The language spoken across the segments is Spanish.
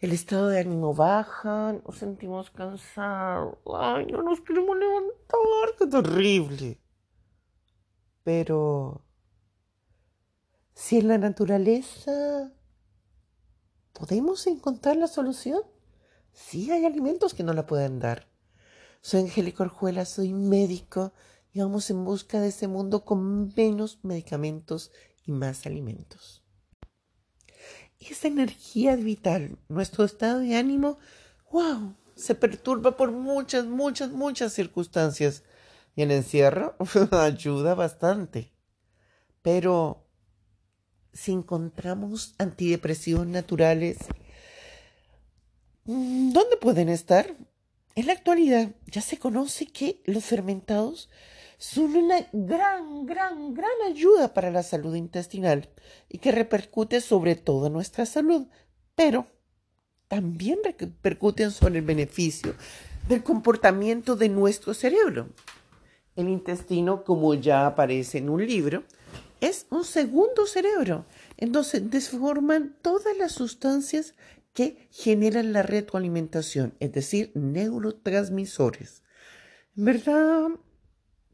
el estado de ánimo baja, nos sentimos cansados, ay, no nos queremos levantar, qué terrible. Pero si en la naturaleza podemos encontrar la solución, sí hay alimentos que no la pueden dar. Soy Angélica Orjuela, soy médico y vamos en busca de ese mundo con menos medicamentos y más alimentos. Esa energía vital, nuestro estado de ánimo, wow, se perturba por muchas, muchas, muchas circunstancias. Y el encierro ayuda bastante. Pero si encontramos antidepresivos naturales, ¿dónde pueden estar? En la actualidad ya se conoce que los fermentados son una gran, gran, gran ayuda para la salud intestinal y que repercute sobre toda nuestra salud, pero también repercuten sobre el beneficio del comportamiento de nuestro cerebro. El intestino, como ya aparece en un libro, es un segundo cerebro, en donde se desforman todas las sustancias que generan la retroalimentación, es decir, neurotransmisores. Verdad,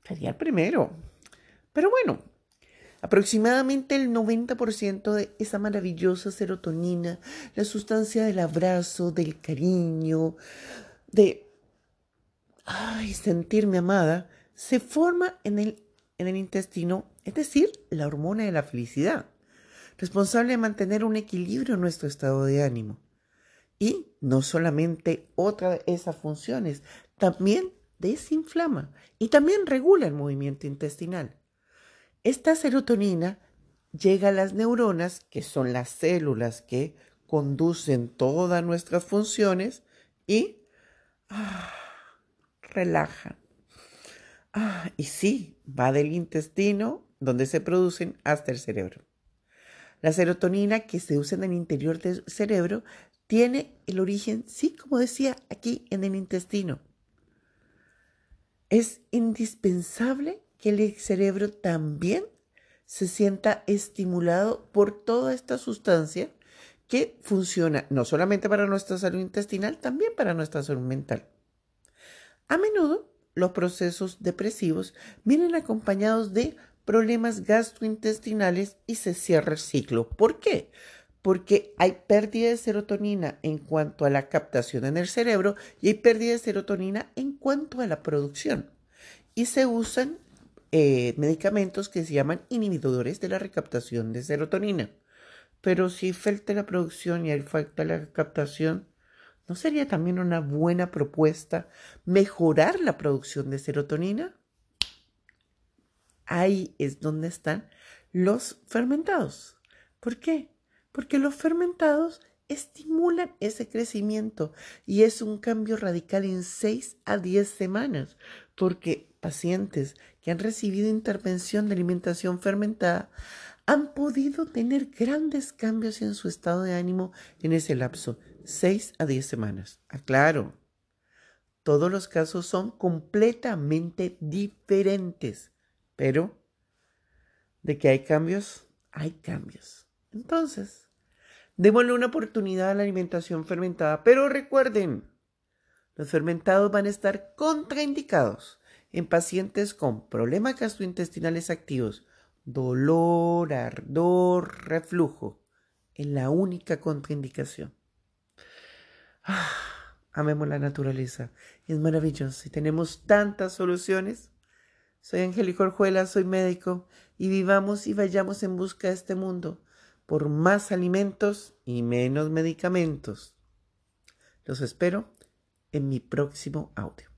sería el primero. Pero bueno, aproximadamente el 90% de esa maravillosa serotonina, la sustancia del abrazo, del cariño, de ay, sentirme amada, se forma en el, en el intestino, es decir, la hormona de la felicidad, responsable de mantener un equilibrio en nuestro estado de ánimo. Y no solamente otra de esas funciones, también desinflama y también regula el movimiento intestinal. Esta serotonina llega a las neuronas, que son las células que conducen todas nuestras funciones, y ah, relajan. Ah, y sí, va del intestino, donde se producen, hasta el cerebro. La serotonina que se usa en el interior del cerebro tiene el origen, sí, como decía, aquí en el intestino. Es indispensable que el cerebro también se sienta estimulado por toda esta sustancia que funciona no solamente para nuestra salud intestinal, también para nuestra salud mental. A menudo los procesos depresivos vienen acompañados de problemas gastrointestinales y se cierra el ciclo. ¿Por qué? Porque hay pérdida de serotonina en cuanto a la captación en el cerebro y hay pérdida de serotonina en cuanto a la producción. Y se usan eh, medicamentos que se llaman inhibidores de la recaptación de serotonina. Pero si falta la producción y hay falta la captación, ¿no sería también una buena propuesta mejorar la producción de serotonina? Ahí es donde están los fermentados. ¿Por qué? Porque los fermentados estimulan ese crecimiento y es un cambio radical en 6 a 10 semanas, porque pacientes que han recibido intervención de alimentación fermentada han podido tener grandes cambios en su estado de ánimo en ese lapso, 6 a 10 semanas. Aclaro, todos los casos son completamente diferentes, pero de que hay cambios, hay cambios. Entonces, démosle una oportunidad a la alimentación fermentada, pero recuerden, los fermentados van a estar contraindicados en pacientes con problemas gastrointestinales activos, dolor, ardor, reflujo, en la única contraindicación. Amemos la naturaleza, es maravilloso y tenemos tantas soluciones. Soy Angélica Orjuela, soy médico y vivamos y vayamos en busca de este mundo por más alimentos y menos medicamentos. Los espero en mi próximo audio.